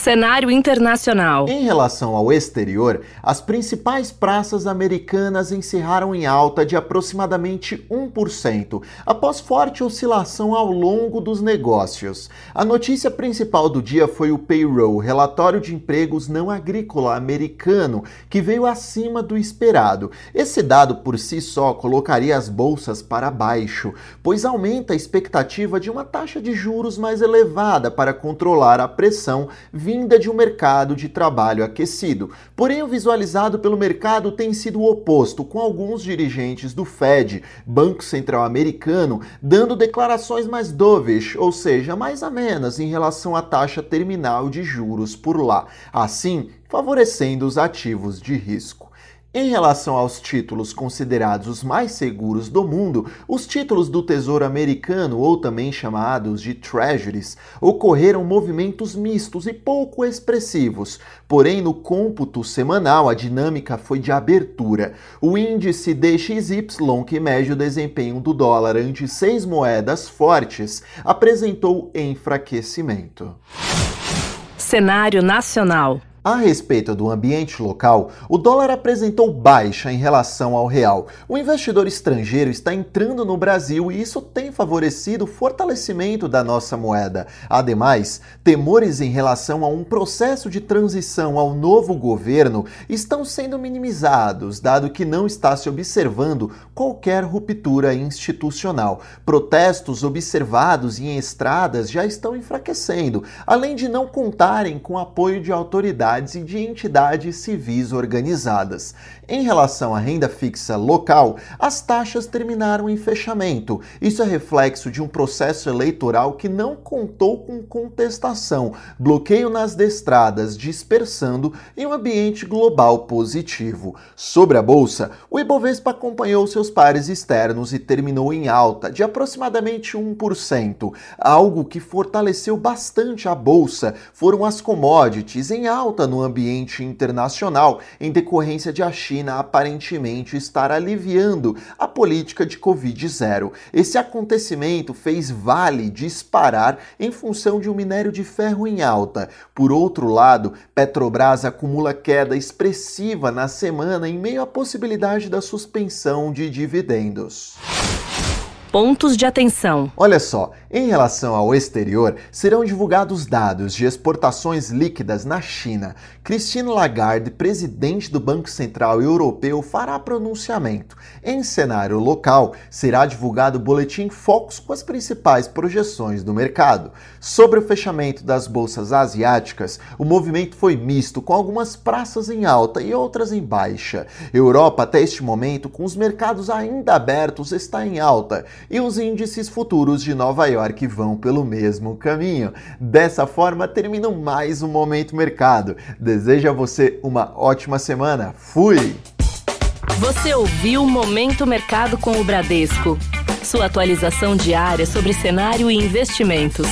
Cenário internacional. Em relação ao exterior, as principais praças americanas encerraram em alta de aproximadamente 1%, após forte oscilação ao longo dos negócios. A notícia principal do dia foi o payroll, relatório de empregos não agrícola americano, que veio acima do esperado. Esse dado por si só colocaria as bolsas para baixo, pois aumenta a expectativa de uma taxa de juros mais elevada para controlar a pressão vinda de um mercado de trabalho aquecido. Porém, o visualizado pelo mercado tem sido o oposto, com alguns dirigentes do Fed, Banco Central Americano, dando declarações mais dovish, ou seja, mais amenas em relação à taxa terminal de juros por lá, assim favorecendo os ativos de risco. Em relação aos títulos considerados os mais seguros do mundo, os títulos do Tesouro Americano, ou também chamados de Treasuries, ocorreram movimentos mistos e pouco expressivos. Porém, no cômputo semanal, a dinâmica foi de abertura. O índice DXY, que mede o desempenho do dólar ante seis moedas fortes, apresentou enfraquecimento. Cenário nacional. A respeito do ambiente local, o dólar apresentou baixa em relação ao real. O investidor estrangeiro está entrando no Brasil e isso tem favorecido o fortalecimento da nossa moeda. Ademais, temores em relação a um processo de transição ao novo governo estão sendo minimizados, dado que não está se observando qualquer ruptura institucional. Protestos observados em estradas já estão enfraquecendo, além de não contarem com apoio de autoridades e de entidades civis organizadas. Em relação à renda fixa local, as taxas terminaram em fechamento. Isso é reflexo de um processo eleitoral que não contou com contestação, bloqueio nas destradas, dispersando em um ambiente global positivo. Sobre a bolsa, o Ibovespa acompanhou seus pares externos e terminou em alta de aproximadamente 1%. Algo que fortaleceu bastante a bolsa foram as commodities em alta alta no ambiente internacional em decorrência de a China aparentemente estar aliviando a política de Covid-0. Esse acontecimento fez Vale disparar em função de um minério de ferro em alta. Por outro lado, Petrobras acumula queda expressiva na semana em meio à possibilidade da suspensão de dividendos. Pontos de atenção. Olha só, em relação ao exterior, serão divulgados dados de exportações líquidas na China. Christine Lagarde, presidente do Banco Central Europeu, fará pronunciamento. Em cenário local, será divulgado o boletim Focus com as principais projeções do mercado. Sobre o fechamento das bolsas asiáticas, o movimento foi misto, com algumas praças em alta e outras em baixa. Europa, até este momento, com os mercados ainda abertos, está em alta e os índices futuros de Nova York vão pelo mesmo caminho. Dessa forma, termina mais um Momento Mercado. Desejo a você uma ótima semana. Fui! Você ouviu Momento Mercado com o Bradesco. Sua atualização diária sobre cenário e investimentos.